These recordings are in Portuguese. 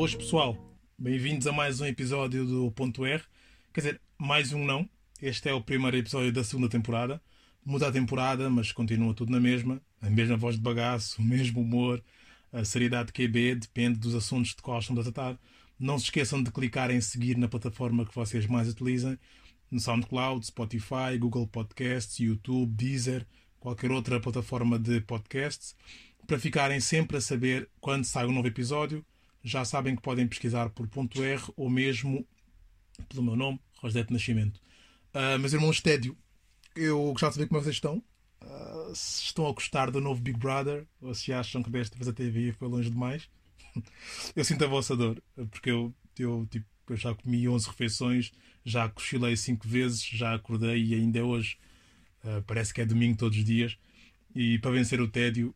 Boas pessoal, bem-vindos a mais um episódio do Ponto R. Quer dizer, mais um não. Este é o primeiro episódio da segunda temporada. Muda a temporada, mas continua tudo na mesma. A mesma voz de bagaço, o mesmo humor, a seriedade QB, depende dos assuntos de qual estamos a tratar. Não se esqueçam de clicar em seguir na plataforma que vocês mais utilizem, no SoundCloud, Spotify, Google Podcasts, YouTube, Deezer, qualquer outra plataforma de podcasts, para ficarem sempre a saber quando sai um novo episódio. Já sabem que podem pesquisar por ponto R ou mesmo pelo meu nome, Rosete Nascimento. Uh, meus irmãos Tédio, eu gostava de saber como vocês estão. Uh, se estão a gostar do novo Big Brother ou se acham que desta vez a TV foi longe demais. eu sinto a vossa dor, porque eu, eu, tipo, eu já comi 11 refeições, já cochilei 5 vezes, já acordei e ainda hoje. Uh, parece que é domingo todos os dias. E para vencer o tédio,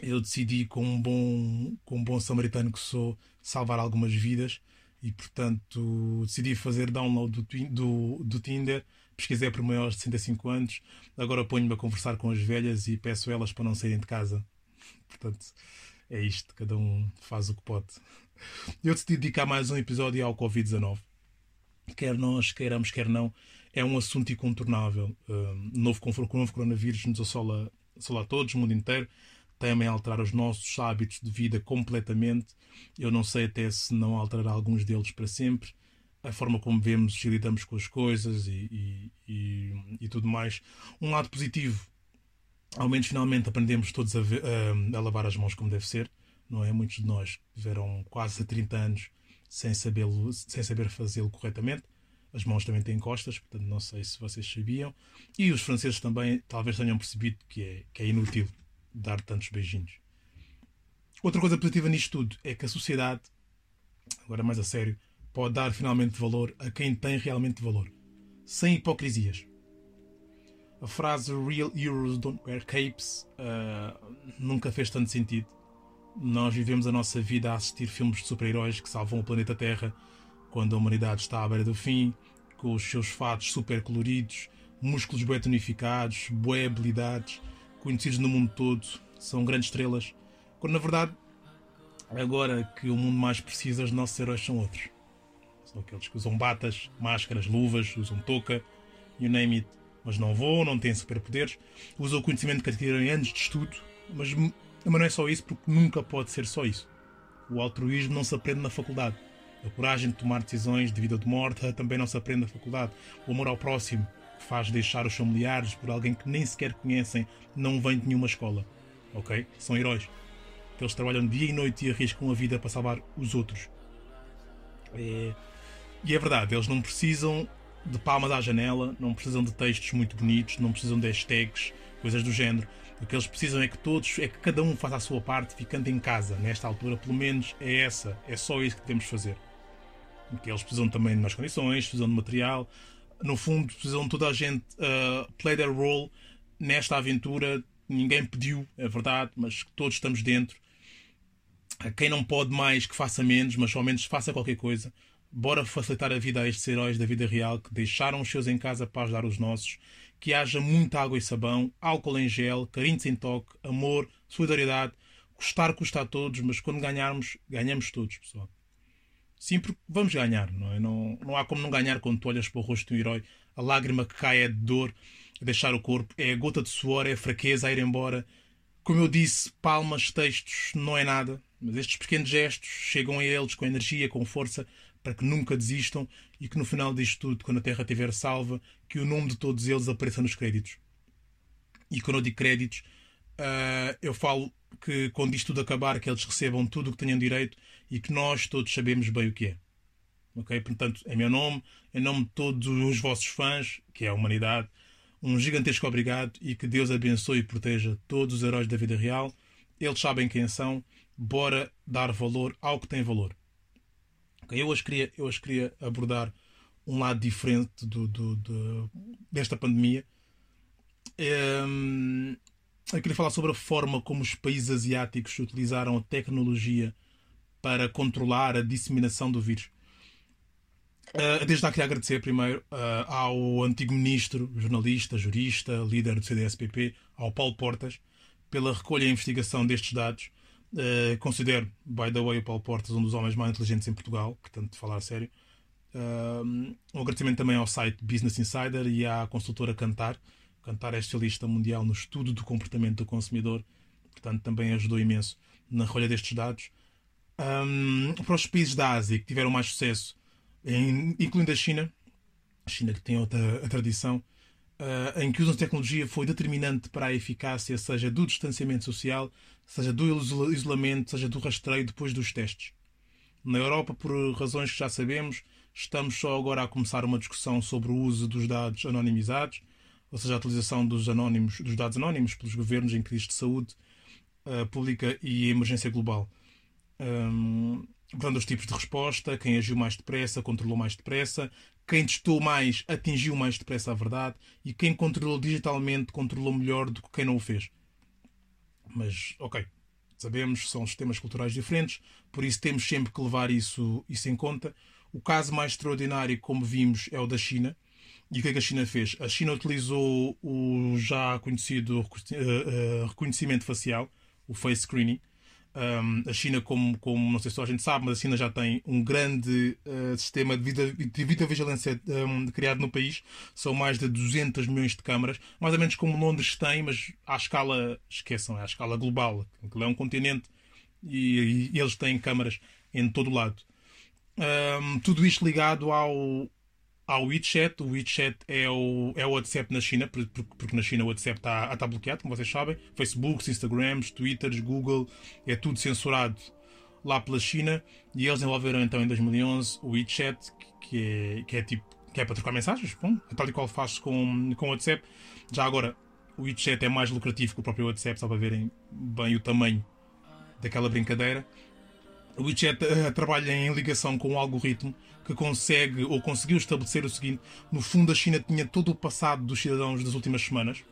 eu decidi, com um bom, com um bom samaritano que sou, salvar algumas vidas e, portanto, decidi fazer download do, do, do Tinder. Pesquisei por maiores de 65 anos. Agora ponho-me a conversar com as velhas e peço elas para não saírem de casa. Portanto, é isto. Cada um faz o que pode. Eu decidi dedicar mais um episódio ao Covid-19. Quer nós queiramos, quer não, é um assunto incontornável. Uh, novo, novo coronavírus nos assola, assola a todos, o mundo inteiro temem alterar os nossos hábitos de vida completamente. Eu não sei até se não alterará alguns deles para sempre. A forma como vemos e lidamos com as coisas e, e, e, e tudo mais. Um lado positivo, ao menos finalmente aprendemos todos a, a, a, lavar as mãos como deve ser. Não é? Muitos de nós tiveram quase 30 anos sem saber, sem saber fazê-lo corretamente. As mãos também têm costas, portanto não sei se vocês sabiam. E os franceses também talvez tenham percebido que é, que é inútil dar tantos beijinhos. Outra coisa positiva nisto tudo é que a sociedade, agora mais a sério, pode dar finalmente valor a quem tem realmente valor, sem hipocrisias. A frase Real Heroes Don't Wear Capes uh, nunca fez tanto sentido. Nós vivemos a nossa vida a assistir filmes de super-heróis que salvam o planeta Terra quando a humanidade está à beira do fim, com os seus fatos super coloridos, músculos bem tonificados, boas habilidades conhecidos no mundo todo, são grandes estrelas, quando na verdade, agora que o mundo mais precisa, os nossos heróis são outros. São aqueles que usam batas, máscaras, luvas, usam touca, you name it, mas não voam, não têm superpoderes, usam o conhecimento que adquiriram em anos de estudo, mas, mas não é só isso, porque nunca pode ser só isso. O altruísmo não se aprende na faculdade. A coragem de tomar decisões de vida ou de morte também não se aprende na faculdade. O amor ao próximo, que faz deixar os familiares por alguém que nem sequer conhecem, não vem de nenhuma escola. Ok? São heróis. Eles trabalham dia e noite e arriscam a vida para salvar os outros. É... E é verdade, eles não precisam de palmas à janela, não precisam de textos muito bonitos, não precisam de hashtags, coisas do género. O que eles precisam é que todos, é que cada um faça a sua parte ficando em casa. Nesta altura, pelo menos, é essa. É só isso que devemos fazer. Porque eles precisam também de mais condições, precisam de material, no fundo, precisam toda a gente uh, play their role nesta aventura. Ninguém pediu, é verdade, mas todos estamos dentro. Quem não pode mais, que faça menos, mas ao menos faça qualquer coisa. Bora facilitar a vida a estes heróis da vida real que deixaram os seus em casa para ajudar os nossos. Que haja muita água e sabão, álcool em gel, carinho sem toque, amor, solidariedade. Custar custa a todos, mas quando ganharmos, ganhamos todos, pessoal. Sim, porque vamos ganhar, não é? Não, não há como não ganhar quando tu olhas para o rosto um herói. A lágrima que cai é de dor, a deixar o corpo, é a gota de suor, é a fraqueza a ir embora. Como eu disse, palmas, textos, não é nada. Mas estes pequenos gestos chegam a eles com energia, com força, para que nunca desistam e que no final disto tudo, quando a Terra estiver salva, que o nome de todos eles apareça nos créditos. E quando eu digo créditos, uh, eu falo que quando isto tudo acabar, que eles recebam tudo o que tenham direito e que nós todos sabemos bem o que é. Ok? Portanto, em meu nome, em nome de todos os vossos fãs, que é a humanidade, um gigantesco obrigado e que Deus abençoe e proteja todos os heróis da vida real. Eles sabem quem são, bora dar valor ao que tem valor. Okay? Eu, hoje queria, eu hoje queria abordar um lado diferente do, do, do desta pandemia. Um, eu queria falar sobre a forma como os países asiáticos utilizaram a tecnologia para controlar a disseminação do vírus. Uh, desde já queria agradecer primeiro uh, ao antigo ministro, jornalista, jurista, líder do CDSPP, ao Paulo Portas, pela recolha e investigação destes dados, Uh, considero, by the way, o Paulo Portas um dos homens mais inteligentes em Portugal, portanto, de falar a sério. Um agradecimento também ao site Business Insider e à consultora Cantar. Cantar é especialista mundial no estudo do comportamento do consumidor, portanto, também ajudou imenso na rolha destes dados. Um, para os países da Ásia que tiveram mais sucesso, em, incluindo a China, a China que tem outra tradição, uh, em que de tecnologia foi determinante para a eficácia, seja do distanciamento social, seja do isolamento, seja do rastreio depois dos testes. Na Europa, por razões que já sabemos, estamos só agora a começar uma discussão sobre o uso dos dados anonimizados, ou seja, a utilização dos, anónimos, dos dados anónimos pelos governos em crise de saúde uh, pública e emergência global. Um, os tipos de resposta, quem agiu mais depressa, controlou mais depressa, quem testou mais atingiu mais depressa a verdade e quem controlou digitalmente controlou melhor do que quem não o fez. Mas, ok, sabemos, são sistemas culturais diferentes, por isso temos sempre que levar isso, isso em conta. O caso mais extraordinário, como vimos, é o da China. E o que é que a China fez? A China utilizou o já conhecido eh, eh, reconhecimento facial, o face screening, a China, como, como não sei se a gente sabe, mas a China já tem um grande uh, sistema de, videovigilância criado no país. São mais de 200 milhões de câmaras, mais ou menos como Londres tem, mas à escala, esqueçam, é à escala global. Aquilo é um continente e, e eles têm câmaras em todo o lado. Um, tudo isto ligado ao, ao WeChat. O WeChat é o, é o WhatsApp na China, porque na China o WhatsApp está, está bloqueado, como vocês sabem. Facebook, Instagrams, Twitters, Google, é tudo censurado lá pela China. E eles desenvolveram então em 2011 o WeChat, que é, que é tipo que é para trocar mensagens, bom, tal e qual faz com, com o WhatsApp. Já agora, o WeChat é mais lucrativo que o próprio WhatsApp, só para verem bem o tamanho daquela brincadeira. O WeChat uh, trabalha em ligação com um algoritmo que consegue ou conseguiu estabelecer o seguinte: no fundo, a China tinha todo o passado dos cidadãos das últimas semanas,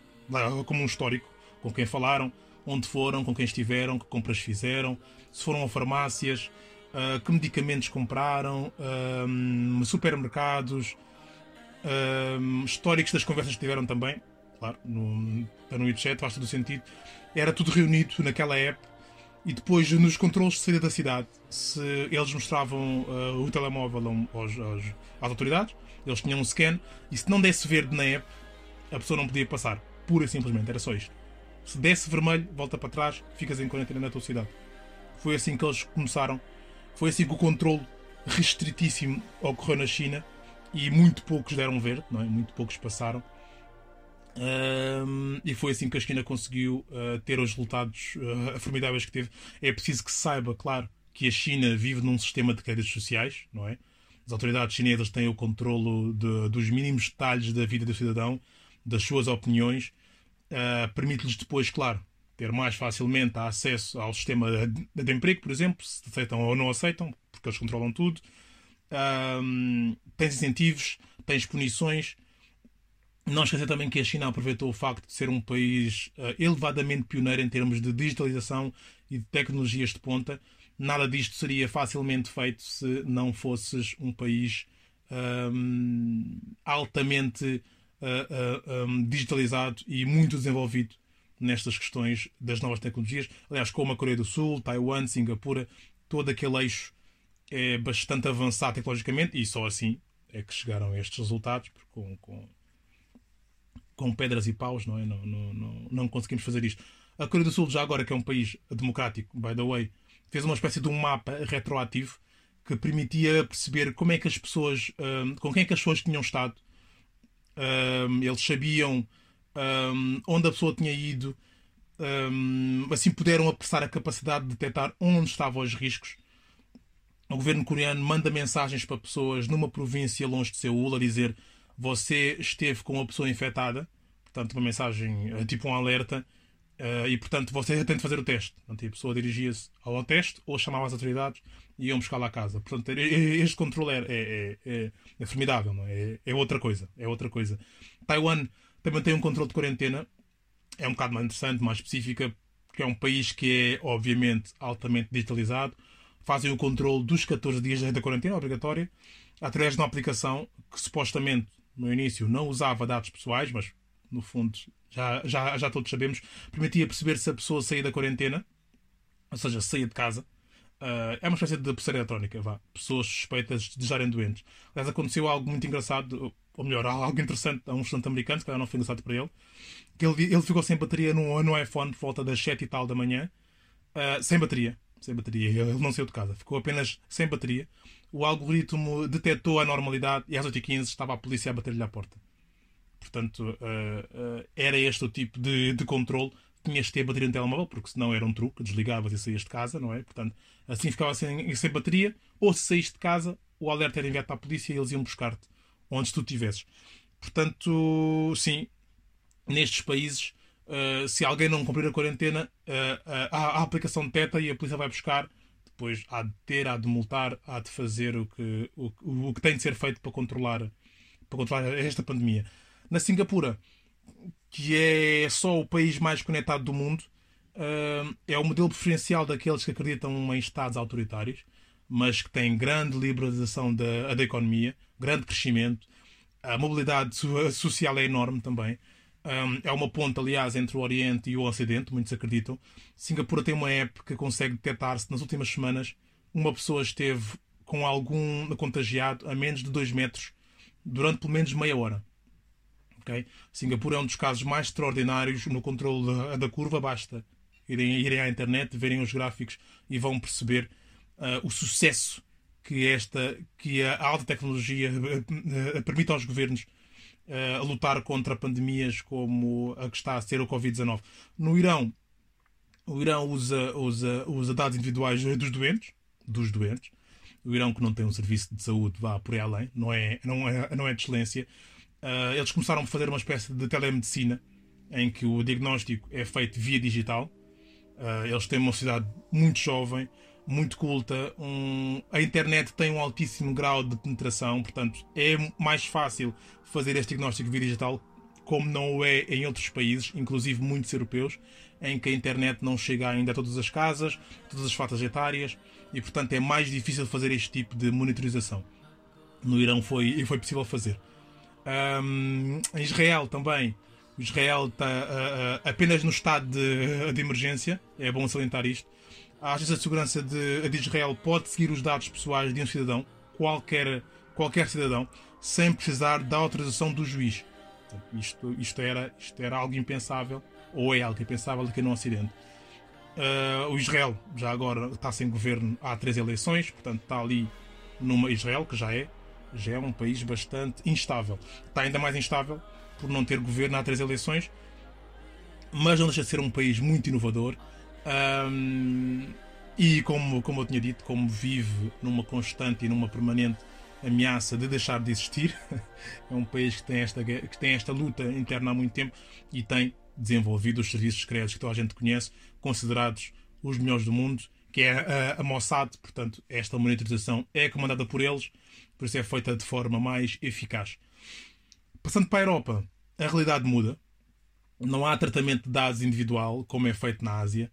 como um histórico, com quem falaram, onde foram, com quem estiveram, que compras fizeram, se foram a farmácias, uh, que medicamentos compraram, uh, supermercados, históricos das conversas que tiveram também. Claro, no, no WeChat faz todo o sentido. Era tudo reunido naquela app e depois, nos controles de saída da cidade, se eles mostravam uh, o telemóvel aos, aos, às autoridades, eles tinham um scan, e se não desse verde na app, a pessoa não podia passar. Pura e simplesmente, era só isto. Se desse vermelho, volta para trás, ficas em quarentena na tua cidade. Foi assim que eles começaram. Foi assim que o controle restritíssimo ocorreu na China e muito poucos deram verde, não é? muito poucos passaram. Um, e foi assim que a China conseguiu uh, ter os resultados uh, formidáveis que teve. É preciso que se saiba, claro, que a China vive num sistema de créditos sociais, não é? As autoridades chinesas têm o controlo de, dos mínimos detalhes da vida do cidadão, das suas opiniões, uh, permite-lhes depois, claro, ter mais facilmente acesso ao sistema de, de, emprego, por exemplo, se aceitam ou não aceitam, porque eles controlam tudo. Um, tens incentivos, tens punições não esquecer também que a China aproveitou o facto de ser um país uh, elevadamente pioneiro em termos de digitalização e de tecnologias de ponta. Nada disto seria facilmente feito se não fosses um país um, altamente uh, uh, um, digitalizado e muito desenvolvido nestas questões das novas tecnologias. Aliás, como a Coreia do Sul, Taiwan, Singapura, todo aquele eixo é bastante avançado tecnologicamente e só assim é que chegaram a estes resultados, com, com com pedras e paus, não é? Não, não, não, não conseguimos fazer isto. A Coreia do Sul, já agora que é um país democrático, by the way, fez uma espécie de um mapa retroativo que permitia perceber como é que as pessoas, um, com quem é que as pessoas tinham estado. Um, eles sabiam um, onde a pessoa tinha ido, hum, assim puderam apressar a capacidade de detectar onde estavam os riscos. O governo coreano manda mensagens para pessoas numa província longe de Seul a dizer você esteve com uma pessoa infectada, portanto, uma mensagem eh, tipo um alerta, uh, e portanto você tem de fazer o teste. Portanto, a pessoa dirigia-se ao teste ou chamava as autoridades e iam buscar lá a casa. Portanto, este controle é, é, é, é formidável, não é? é? outra coisa. É outra coisa. Taiwan também tem um controle de quarentena, é um bocado mais interessante, mais específica, porque é um país que é, obviamente, altamente digitalizado. Fazem o controle dos 14 dias da quarentena obrigatória através de uma aplicação que supostamente no início não usava dados pessoais, mas no fundo já, já, já todos sabemos, permitia perceber se a pessoa saía da quarentena ou seja, saía de casa. Uh, é uma espécie de pulseira eletrónica, vá. Pessoas suspeitas de estarem doentes. Aliás, aconteceu algo muito engraçado, ou melhor, algo interessante a um estudante americano, que não foi engraçado para ele, que ele, ele ficou sem bateria no, no iPhone por volta das 7 e tal da manhã, uh, sem bateria. Sem bateria. Ele não saiu de casa. Ficou apenas sem bateria. O algoritmo detectou a normalidade e às 8h15 estava a polícia a bater-lhe à porta. Portanto, uh, era este o tipo de, de controle tinhas de ter bateria no telemóvel, porque senão era um truque, desligavas e saías de casa, não é? Portanto, assim ficava sem, sem bateria, ou se saíste de casa, o alerta era enviado para a polícia e eles iam buscar-te onde tu estivesses. Portanto, sim, nestes países, uh, se alguém não cumprir a quarentena, uh, uh, há a aplicação de TETA e a polícia vai buscar, depois há de ter, há de multar, há de fazer o que, o, o que tem de ser feito para controlar, para controlar esta pandemia. Na Singapura, que é só o país mais conectado do mundo, é o modelo preferencial daqueles que acreditam em Estados autoritários, mas que têm grande liberalização da, da economia, grande crescimento, a mobilidade social é enorme também. É uma ponte, aliás, entre o Oriente e o Ocidente, muitos acreditam. Singapura tem uma app que consegue detectar-se nas últimas semanas uma pessoa esteve com algum contagiado a menos de 2 metros durante pelo menos meia hora. Okay? Singapura é um dos casos mais extraordinários no controle da, da curva. Basta irem, irem à internet, verem os gráficos e vão perceber uh, o sucesso que, esta, que a alta tecnologia uh, permite aos governos uh, lutar contra pandemias como a que está a ser o Covid-19. No Irão, o Irão usa, usa, usa dados individuais dos doentes, dos doentes. O Irão que não tem um serviço de saúde vá por aí além, não é, não é, não é de excelência uh, eles começaram a fazer uma espécie de telemedicina em que o diagnóstico é feito via digital. Uh, eles têm uma sociedade muito jovem, muito culta. Um... a internet tem um altíssimo grau de penetração, portanto, é mais fácil fazer este diagnóstico via digital, como não o é em outros países, inclusive muitos europeus, em que a internet não chega ainda a todas as casas, todas as faixas etárias, e portanto é mais difícil fazer este tipo de monitorização. No Irão foi, foi possível fazer. Um, em Israel também. Israel está uh, uh, apenas no estado de, de, emergência, é bom salientar isto. A Agência de Segurança de, de, Israel pode seguir os dados pessoais de um cidadão, qualquer, qualquer cidadão, sem precisar da autorização do juiz. Isto, isto, era, isto era algo impensável, ou é algo impensável aqui no Ocidente. Uh, o Israel já agora está sem governo há três eleições, portanto está ali numa Israel, que já é, já é um país bastante instável. Está ainda mais instável por não ter governo há três eleições, mas não deixa de ser um país muito inovador. Um, e como, como eu tinha dito, como vive numa constante e numa permanente ameaça de deixar de existir, é um país que tem, esta, que tem esta luta interna há muito tempo e tem desenvolvido os serviços secretos que toda a gente conhece, considerados os melhores do mundo, que é a, a Mossad, portanto, esta monitorização é comandada por eles por isso é feita de forma mais eficaz. Passando para a Europa, a realidade muda. Não há tratamento de dados individual, como é feito na Ásia.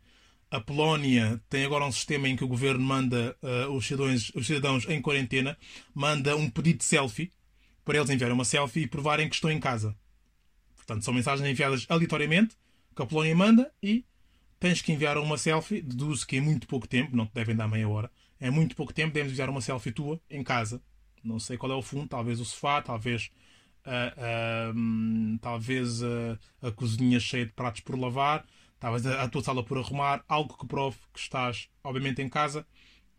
A Polónia tem agora um sistema em que o governo manda uh, os, cidadãos, os cidadãos em quarentena, manda um pedido de selfie para eles enviarem uma selfie e provarem que estão em casa. Portanto, são mensagens enviadas aleatoriamente, que a Polónia manda e tens que enviar uma selfie. Deduzo que em muito pouco tempo, não te devem dar meia hora, é muito pouco tempo, deves enviar uma selfie tua em casa, não sei qual é o fundo, talvez o sofá, talvez, uh, uh, talvez uh, a cozinha cheia de pratos por lavar, talvez a, tua sala por arrumar, algo que prove que estás, obviamente, em casa.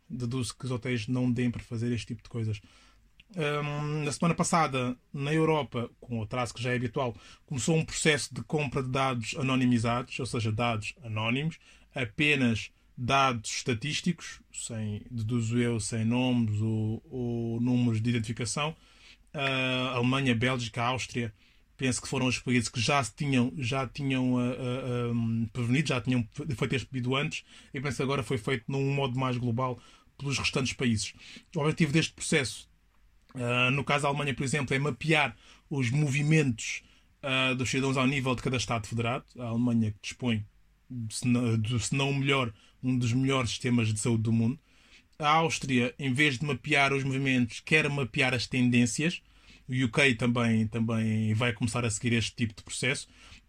Deduzo que os hotéis não deem para fazer este tipo de coisas. Um, na semana passada, na Europa, com o atraso que já é habitual, começou um processo de compra de dados anonimizados, ou seja, dados anónimos, apenas dados estatísticos, sem, deduzo eu, sem nomes ou, ou números de identificação. Uh, Alemanha, Bélgica, Áustria, penso que foram os países que já tinham, já tinham uh, uh, um, prevenido, já tinham feito este pedido antes, e penso que agora foi feito num modo mais global pelos restantes países. O objetivo deste processo, uh, no caso da Alemanha, por exemplo, é mapear os movimentos dos cidadãos ao nível de cada Estado federado. A Alemanha dispõe, se não, se não o melhor, um dos melhores sistemas de saúde do mundo. A Áustria, em vez de mapear os movimentos, quer mapear as tendências. O UK também, também vai começar a seguir este tipo de processo.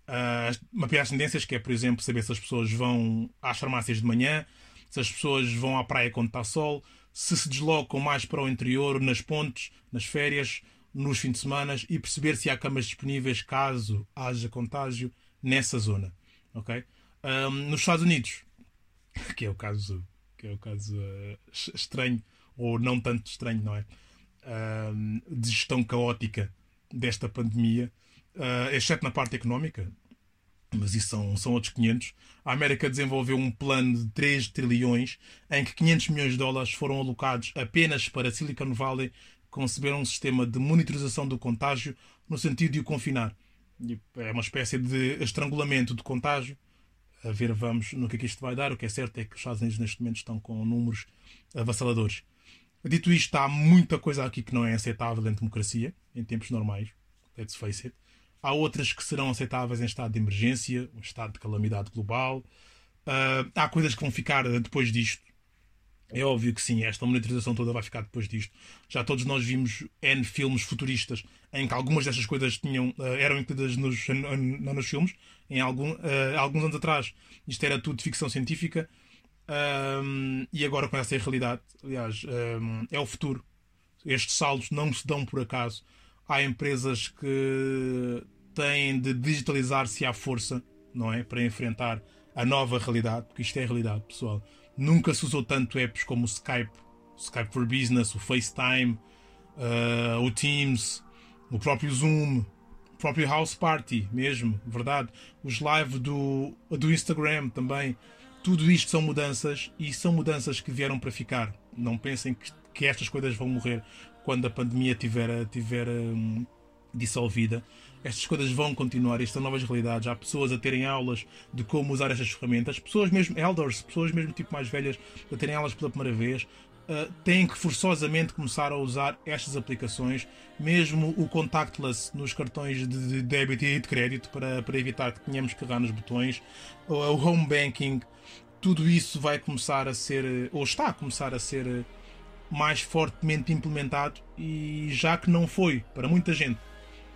Uh, mapear as tendências, que é, por exemplo, saber se as pessoas vão às farmácias de manhã, se as pessoas vão à praia quando está sol, se se deslocam mais para o interior, nas pontes, nas férias, nos fins de semana e perceber se há camas disponíveis caso haja contágio nessa zona. ok? Um, nos Estados Unidos, que é o caso, que é o caso uh, estranho, ou não tanto estranho, não é? De gestão caótica desta pandemia, uh, exceto na parte económica, mas isso são, são outros 500. A América desenvolveu um plano de 3 trilhões em que 500 milhões de dólares foram alocados apenas para Silicon Valley conceber um sistema de monitorização do contágio no sentido de o confinar. É uma espécie de estrangulamento do contágio. A ver, vamos no que é que isto vai dar. O que é certo é que os Estados Unidos neste momento estão com números avassaladores. Dito isto, há muita coisa aqui que não é aceitável em democracia, em tempos normais. Let's face it. Há outras que serão aceitáveis em estado de emergência, um estado de calamidade global. Uh, há coisas que vão ficar depois disto. É óbvio que sim, esta monitorização toda vai ficar depois disto. Já todos nós vimos N filmes futuristas em que algumas destas coisas tinham, uh, eram incluídas nos, nos filmes, em algum, uh, alguns anos atrás. Isto era tudo ficção científica um, e agora com essa realidade. Aliás, um, é o futuro. Estes saldos não se dão por acaso há empresas que têm de digitalizar-se à força, não é? Para enfrentar a nova realidade, porque isto é a realidade, pessoal. Nunca se usou tanto apps como o Skype, o Skype for Business, o FaceTime, uh, o Teams, o próprio Zoom, o próprio House Party, mesmo, verdade. Os live do, do Instagram também. Tudo isto são mudanças e são mudanças que vieram para ficar. Não pensem que, que estas coisas vão morrer quando a pandemia tiver, tiver um, dissolvida, estas coisas vão continuar, estas são novas realidades. Há pessoas a terem aulas de como usar estas ferramentas, pessoas mesmo elders, pessoas mesmo tipo mais velhas a terem aulas pela primeira vez. Uh, têm que forçosamente começar a usar estas aplicações, mesmo o contactless nos cartões de débito e de crédito, para, para evitar que tenhamos que errar nos botões, o home banking, tudo isso vai começar a ser, ou está a começar a ser mais fortemente implementado e já que não foi para muita gente,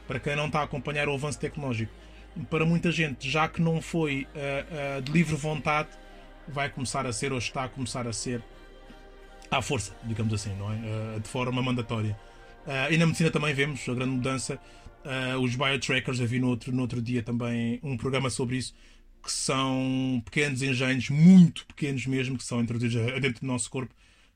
para quem não está a acompanhar o avanço tecnológico, para muita gente, já que não foi uh, uh, de livre vontade, vai começar a ser ou está a começar a ser à força, digamos assim, não é? Uh, de forma mandatória. e na medicina também vemos a grande mudança. os biotrackers, eu vi no outro, no outro dia também um programa sobre isso, que são pequenos engenhos, muito pequenos mesmo, que são introduzidos dentro do nosso corpo,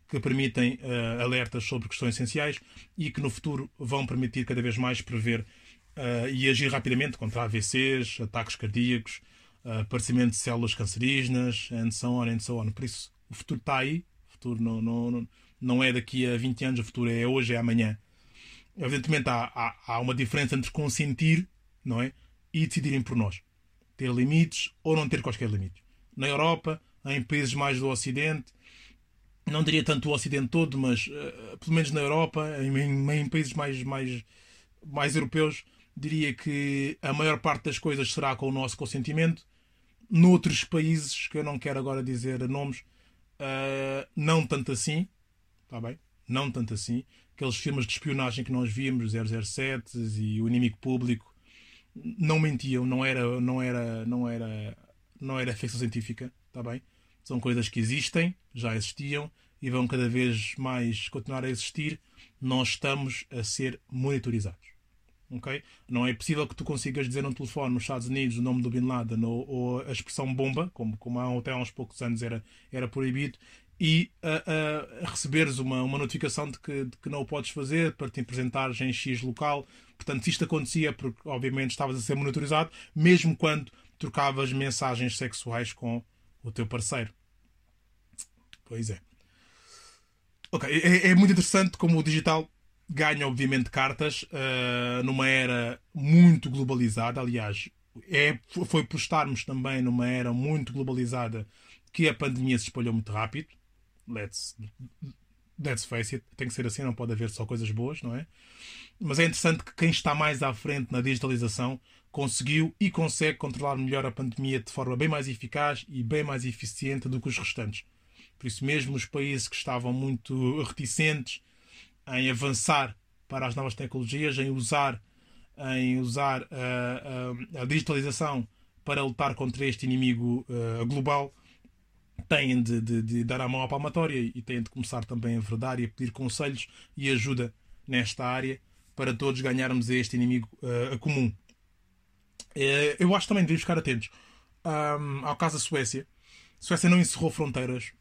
que permitem uh, alertas sobre questões essenciais e que no futuro vão permitir cada vez mais prever uh, e agir rapidamente contra AVCs, ataques cardíacos, uh, aparecimento de células cancerígenas, and so on, and so on. Por isso, o futuro está aí, futuro não, não, não é daqui a 20 anos, o futuro é hoje, é amanhã. Evidentemente, há, há, há uma diferença entre consentir não é? e decidirem por nós. Ter limites ou não ter quaisquer limites. Na Europa, em países mais do Ocidente, não diria tanto o Ocidente todo, mas uh, pelo menos na Europa, em, em, em, países mais, mais, mais europeus, diria que a maior parte das coisas será com o nosso consentimento. Noutros países, que eu não quero agora dizer nomes, uh, não tanto assim, está bem? Não tanto assim. Aqueles filmes de espionagem que nós víamos, 007 e o inimigo público, não mentiam, não era, não era, não era, não era ficção científica, está bem? São coisas que existem, já existiam e vão cada vez mais continuar a existir. Nós estamos a ser monitorizados. Okay? Não é possível que tu consigas dizer no telefone nos Estados Unidos o nome do Bin Laden ou, ou a expressão bomba, como, como até há uns poucos anos era, era proibido, e uh, uh, receberes uma, uma notificação de que, de que não o podes fazer para te apresentares em X local. Portanto, isto acontecia, porque obviamente estavas a ser monitorizado, mesmo quando trocavas mensagens sexuais com o teu parceiro. Pois é. Ok, é, é muito interessante como o digital ganha, obviamente, cartas uh, numa era muito globalizada. Aliás, é, foi por estarmos também numa era muito globalizada que a pandemia se espalhou muito rápido. Let's, let's face it, tem que ser assim, não pode haver só coisas boas, não é? Mas é interessante que quem está mais à frente na digitalização conseguiu e consegue controlar melhor a pandemia de forma bem mais eficaz e bem mais eficiente do que os restantes. Por isso, mesmo os países que estavam muito reticentes em avançar para as novas tecnologias, em usar, em usar a, a, a digitalização para lutar contra este inimigo uh, global, têm de, de, de, dar a mão à palmatória e têm de começar também a verdar e a pedir conselhos e ajuda nesta área para todos ganharmos este inimigo uh, comum. Uh, eu acho também devemos ficar atentos um, ao caso da Suécia. A Suécia não encerrou fronteiras,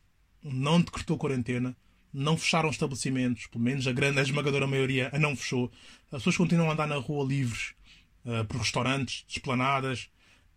não decretou quarentena, não fecharam estabelecimentos, pelo menos a grande, a esmagadora maioria a não fechou. As pessoas continuam a andar na rua livres, uh, por restaurantes, esplanadas,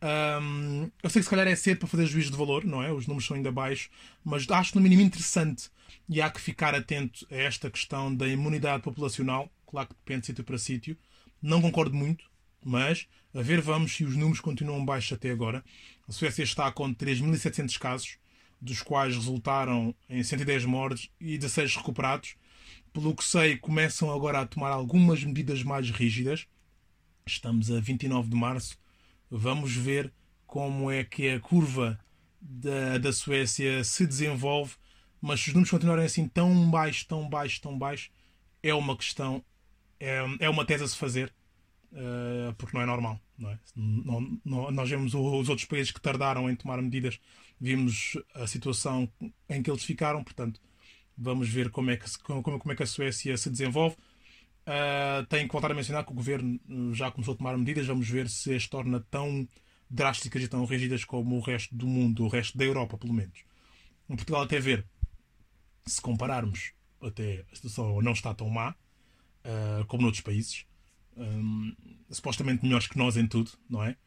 um, eu sei que se calhar é cedo para fazer juízo de valor, não é? Os números são ainda baixos, mas acho no mínimo interessante e há que ficar atento a esta questão da imunidade populacional. Claro que depende de sítio para sítio. Não concordo muito, mas a ver vamos se os números continuam baixos até agora. A Suécia está com 3.700 casos, dos quais resultaram em 110 mortes e 16 recuperados. Pelo que sei, começam agora a tomar algumas medidas mais rígidas. Estamos a 29 de março Vamos ver como é que a curva da, da Suécia se desenvolve, mas se os números continuarem assim tão baixos, tão baixos, tão baixos, é uma questão, é, é uma tese a se fazer, uh, porque não é normal. Não é? Não, não, nós vemos os outros países que tardaram em tomar medidas, vimos a situação em que eles ficaram, portanto, vamos ver como é que, como, como é que a Suécia se desenvolve. Uh, tenho que voltar a mencionar que o governo já começou a tomar medidas. Vamos ver se as torna tão drásticas e tão rígidas como o resto do mundo, o resto da Europa, pelo menos. Em Portugal, até ver, se compararmos, até a situação não está tão má uh, como noutros países. Um, supostamente melhores que nós em tudo, não é?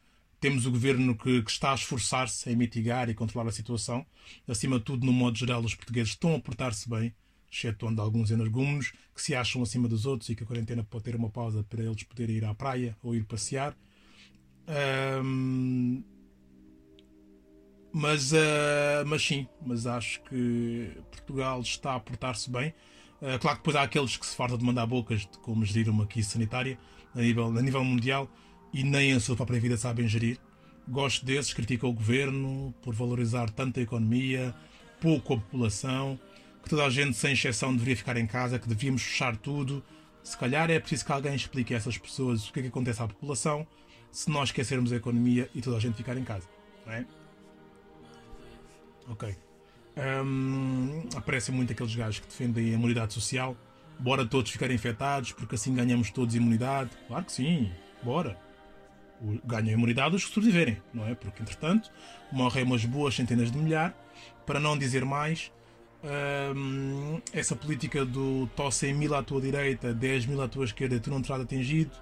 Temos o governo que, que está a esforçar-se em mitigar e controlar a situação. Acima de tudo, no modo geral, os portugueses estão a portar-se bem excetuando alguns energúmenos que se acham acima dos outros e que a quarentena pode ter uma pausa para eles poderem ir à praia ou ir passear. Um, mas, uh, mas sim, mas acho que Portugal está a portar-se bem. Uh, claro que depois há aqueles que se fartam de mandar bocas de como gerir uma crise sanitária a nível, a nível mundial e nem a sua própria vida sabem gerir. Gosto desses, critico o governo por valorizar tanto a economia, pouco a população que toda a gente, sem exceção, deveria ficar em casa, que devíamos fechar tudo. Se calhar é preciso que alguém explique a essas pessoas o que é que acontece à população se nós esquecermos a economia e toda a gente ficar em casa. Não é? Ok. Um, aparecem muito aqueles gajos que defendem a imunidade social. Bora todos ficarem infectados porque assim ganhamos todos imunidade. Claro que sim, bora. Ganham imunidade os que sobreviverem, não é? Porque entretanto morrem umas boas centenas de milhares, para não dizer mais, um, essa política do tosse mil à tua direita, 10 mil à tua esquerda tu não terás atingido,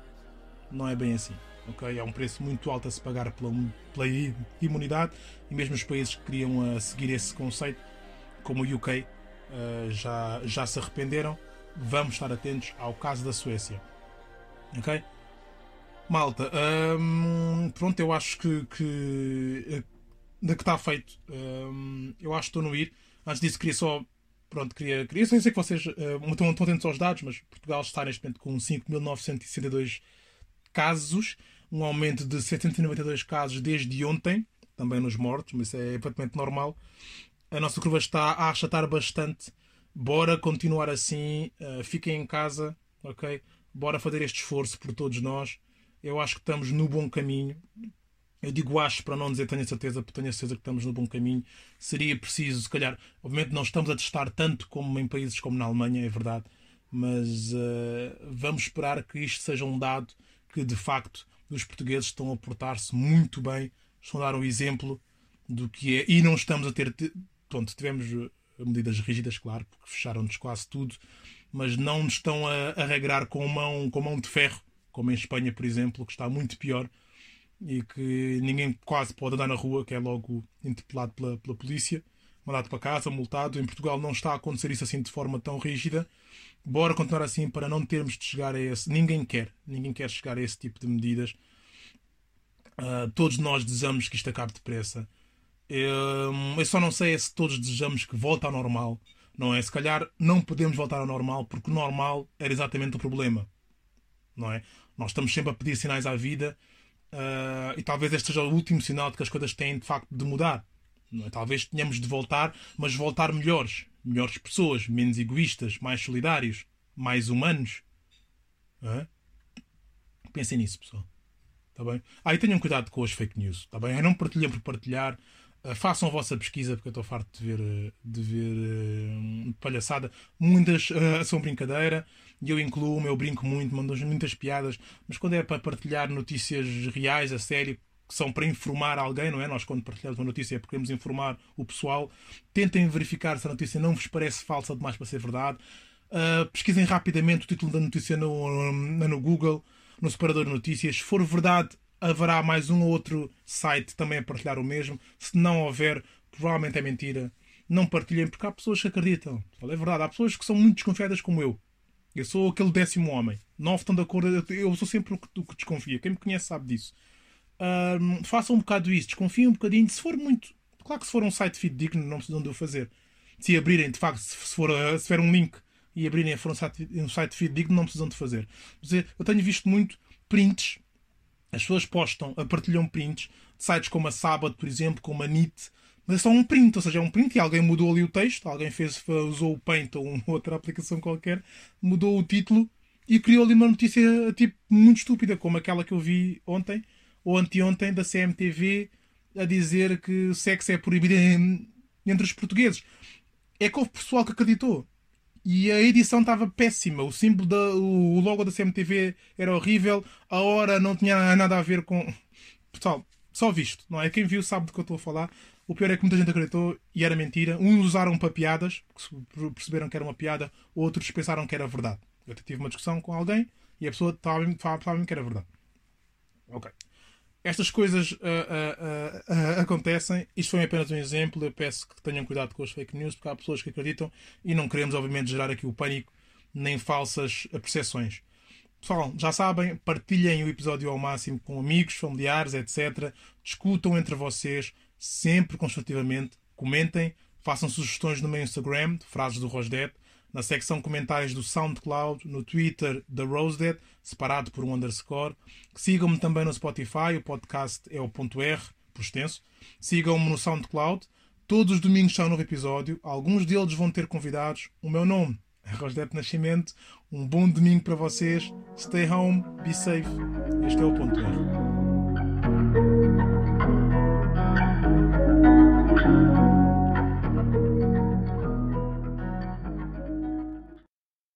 não é bem assim. Okay? É um preço muito alto a se pagar pela, pela imunidade e mesmo os países que queriam uh, seguir esse conceito, como o UK, uh, ah, já, já se arrependeram. Vamos estar atentos ao caso da Suécia. Ok? Malta, um, pronto, eu acho que, que, que está feito. Um, eu acho que estou no ir. Antes disso, queria só. Pronto, queria, queria só dizer que vocês uh, estão, estão atentos aos dados, mas Portugal está neste momento com 5.962 casos, um aumento de 792 casos desde ontem, também nos mortos, mas isso é perfeitamente normal. A nossa curva está a achatar bastante. Bora continuar assim, uh, fiquem em casa, ok? Bora fazer este esforço por todos nós. Eu acho que estamos no bom caminho. Eu digo acho para não dizer tenho certeza, porque tenho a certeza que estamos no bom caminho. Seria preciso, se calhar, obviamente não estamos a testar tanto como em países como na Alemanha, é verdade, mas uh, vamos esperar que isto seja um dado que de facto os portugueses estão a portar-se muito bem, estão a dar um exemplo do que é, e não estamos a ter. Pronto, tivemos eh, medidas rígidas, claro, porque fecharam-nos quase tudo, mas não nos estão a, a regrar com mão, com mão de ferro, como em Espanha, por exemplo, que está muito pior e que ninguém quase pode andar na rua, que é logo interpelado pela, pela polícia, mandado para casa, multado. Em Portugal não está a acontecer isso assim de forma tão rígida. Bora continuar assim para não termos de chegar a esse. Ninguém quer, ninguém quer chegar a esse tipo de medidas. Uh, todos nós desejamos que isto acabe depressa. Eu, só não sei é se todos desejamos que volte ao normal. Não é? Se calhar não podemos voltar ao normal porque o normal era exatamente o problema. Não é? Nós estamos sempre a pedir sinais à vida Uh, e talvez este seja o último sinal de que as coisas têm de facto de mudar. É? Talvez tenhamos de voltar, mas voltar melhores. Melhores pessoas, menos egoístas, mais solidários, mais humanos. Uh? Pensem nisso, pessoal. Tá bem? Ah, e tenham cuidado com as fake news. Tá bem? Não partilhem por partilhar. Uh, façam a vossa pesquisa, porque eu estou farto de ver, de ver uh, palhaçada. Muitas uh, são brincadeira, e eu incluo, eu brinco muito, mando muitas piadas, mas quando é para partilhar notícias reais, a sério, que são para informar alguém, não é? Nós, quando partilhamos uma notícia, é porque queremos informar o pessoal. Tentem verificar se a notícia não vos parece falsa demais para ser verdade. Uh, pesquisem rapidamente o título da notícia no, no, no Google, no separador de notícias. Se for verdade, haverá mais um ou outro site também a partilhar o mesmo. Se não houver, provavelmente é mentira. Não partilhem, porque há pessoas que acreditam. É verdade, há pessoas que são muito desconfiadas como eu. Eu sou aquele décimo homem. Não estão de acordo. Eu sou sempre o que desconfia. Quem me conhece sabe disso um, façam um bocado isso, desconfiem um bocadinho. Se for muito. Claro que se for um site fidedigno, não precisam de o fazer. Se abrirem, de facto, se for, se for um link e abrirem for um site, um site fidedigno, não precisam de fazer. Mas eu tenho visto muito prints. As pessoas postam, partilham prints de sites como a Sábado, por exemplo, como a NIT, mas é só um print, ou seja, é um print e alguém mudou ali o texto, alguém fez, usou o Paint ou outra aplicação qualquer, mudou o título e criou ali uma notícia tipo muito estúpida, como aquela que eu vi ontem, ou anteontem da CMTV a dizer que o sexo é proibido entre os portugueses. É que houve pessoal que acreditou. E a edição estava péssima. O símbolo da, o logo da CMTV era horrível. A hora não tinha nada a ver com. Pessoal, só visto, não é? Quem viu sabe do que eu estou a falar. O pior é que muita gente acreditou e era mentira. Uns usaram para piadas, perceberam que era uma piada, outros pensaram que era verdade. Eu tive uma discussão com alguém e a pessoa estava, estava, que era verdade. Ok estas coisas uh, uh, uh, acontecem. Isto foi apenas um exemplo. Eu peço que tenham cuidado com as fake news, porque há pessoas que acreditam e não queremos, obviamente, gerar aqui o pânico nem falsas percepções. Pessoal, já sabem, partilhem o episódio ao máximo com amigos, familiares, etc. Discutam entre vocês, sempre construtivamente. Comentem, façam sugestões no meu Instagram, frases do Rosdet na secção comentários do SoundCloud, no Twitter da Rosedead, separado por um underscore. Sigam-me também no Spotify, o podcast é o ponto R, por extenso. Sigam-me no SoundCloud. Todos os domingos sai um novo episódio. Alguns deles vão ter convidados. O meu nome é Rosdet Nascimento. Um bom domingo para vocês. Stay home, be safe. Este é o ponto R.